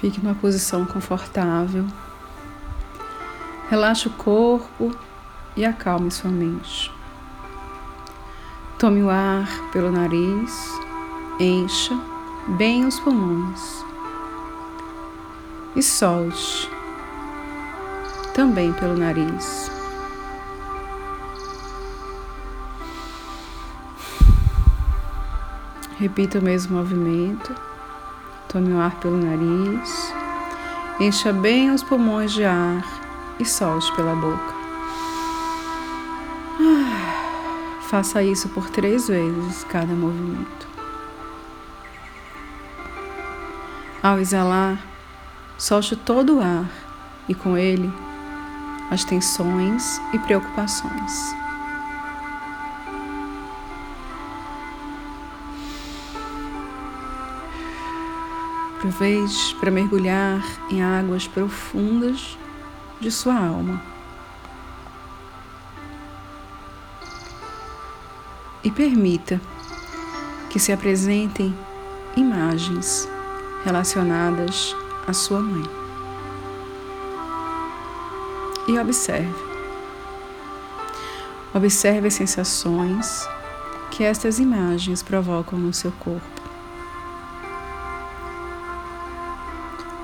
Fique numa posição confortável. Relaxe o corpo e acalme sua mente. Tome o ar pelo nariz, encha bem os pulmões e solte também pelo nariz. Repita o mesmo movimento. Tome o ar pelo nariz, encha bem os pulmões de ar e solte pela boca. Ah, faça isso por três vezes cada movimento. Ao exalar, solte todo o ar e com ele as tensões e preocupações. Aproveite para mergulhar em águas profundas de sua alma. E permita que se apresentem imagens relacionadas à sua mãe. E observe. Observe as sensações que estas imagens provocam no seu corpo.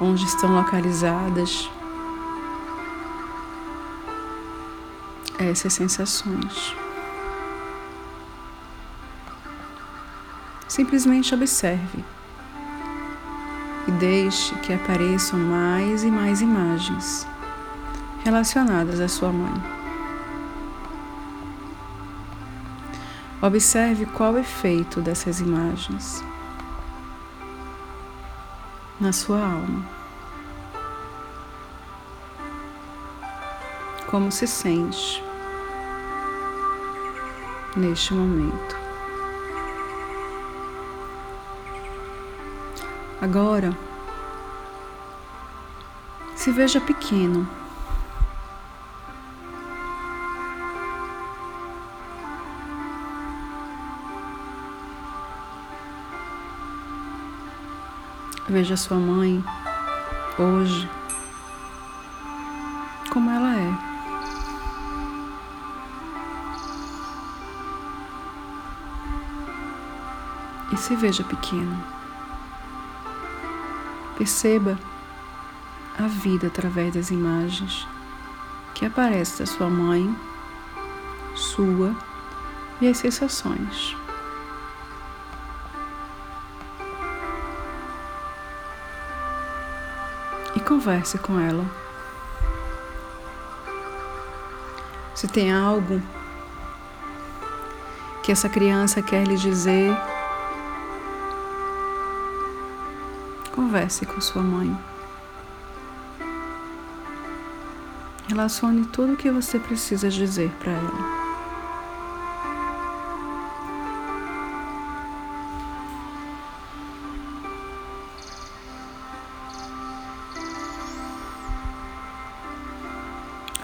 Onde estão localizadas essas sensações. Simplesmente observe e deixe que apareçam mais e mais imagens relacionadas à sua mãe. Observe qual o efeito dessas imagens na sua alma. Como se sente neste momento. Agora, se veja pequeno. Veja sua mãe hoje como ela é. E se veja pequeno. Perceba a vida através das imagens que aparecem da sua mãe, sua e as sensações. Converse com ela. Se tem algo que essa criança quer lhe dizer, converse com sua mãe. Relacione tudo o que você precisa dizer para ela.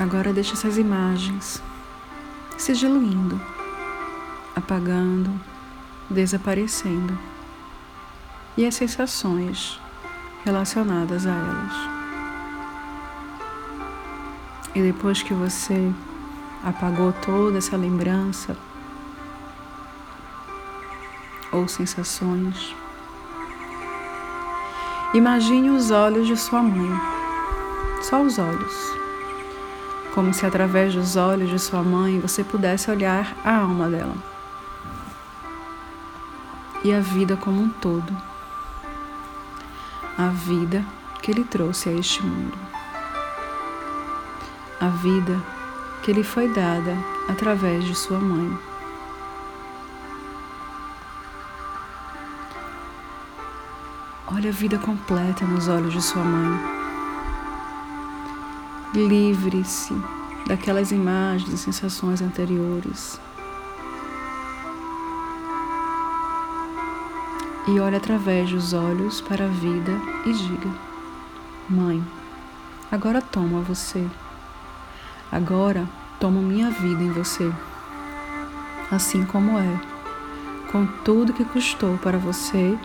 Agora deixe essas imagens. Se diluindo, apagando, desaparecendo. E as sensações relacionadas a elas. E depois que você apagou toda essa lembrança ou sensações, imagine os olhos de sua mãe, só os olhos como se através dos olhos de sua mãe você pudesse olhar a alma dela e a vida como um todo, a vida que lhe trouxe a este mundo, a vida que lhe foi dada através de sua mãe. Olha a vida completa nos olhos de sua mãe. Livre-se daquelas imagens e sensações anteriores. E olhe através dos olhos para a vida e diga: Mãe, agora toma você. Agora tomo minha vida em você. Assim como é, com tudo que custou para você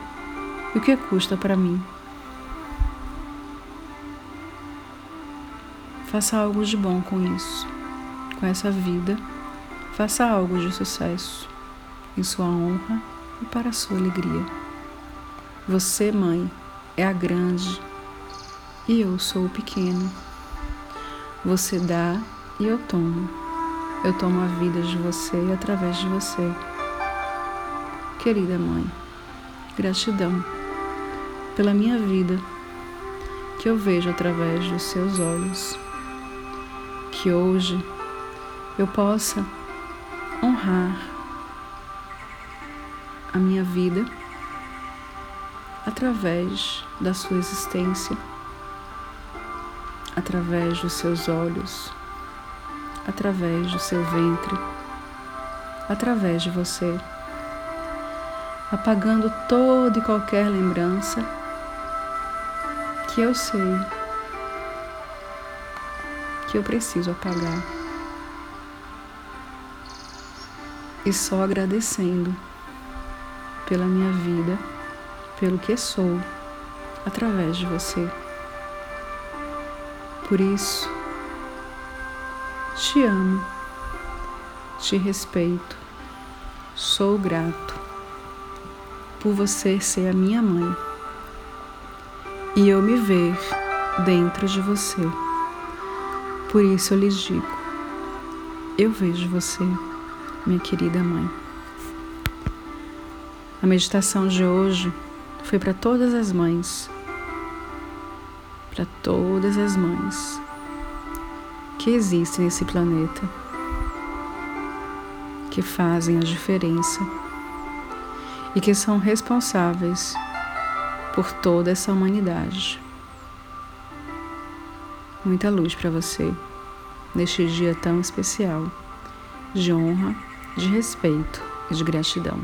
e o que custa para mim. Faça algo de bom com isso, com essa vida. Faça algo de sucesso em sua honra e para a sua alegria. Você, mãe, é a grande e eu sou o pequeno. Você dá e eu tomo. Eu tomo a vida de você e através de você. Querida mãe, gratidão pela minha vida que eu vejo através dos seus olhos. Que hoje eu possa honrar a minha vida através da sua existência, através dos seus olhos, através do seu ventre, através de você, apagando toda e qualquer lembrança que eu sei que eu preciso apagar. E só agradecendo pela minha vida, pelo que sou, através de você. Por isso, te amo, te respeito, sou grato por você ser a minha mãe e eu me ver dentro de você. Por isso eu lhes digo: eu vejo você, minha querida mãe. A meditação de hoje foi para todas as mães, para todas as mães que existem nesse planeta, que fazem a diferença e que são responsáveis por toda essa humanidade. Muita luz para você neste dia tão especial, de honra, de respeito e de gratidão.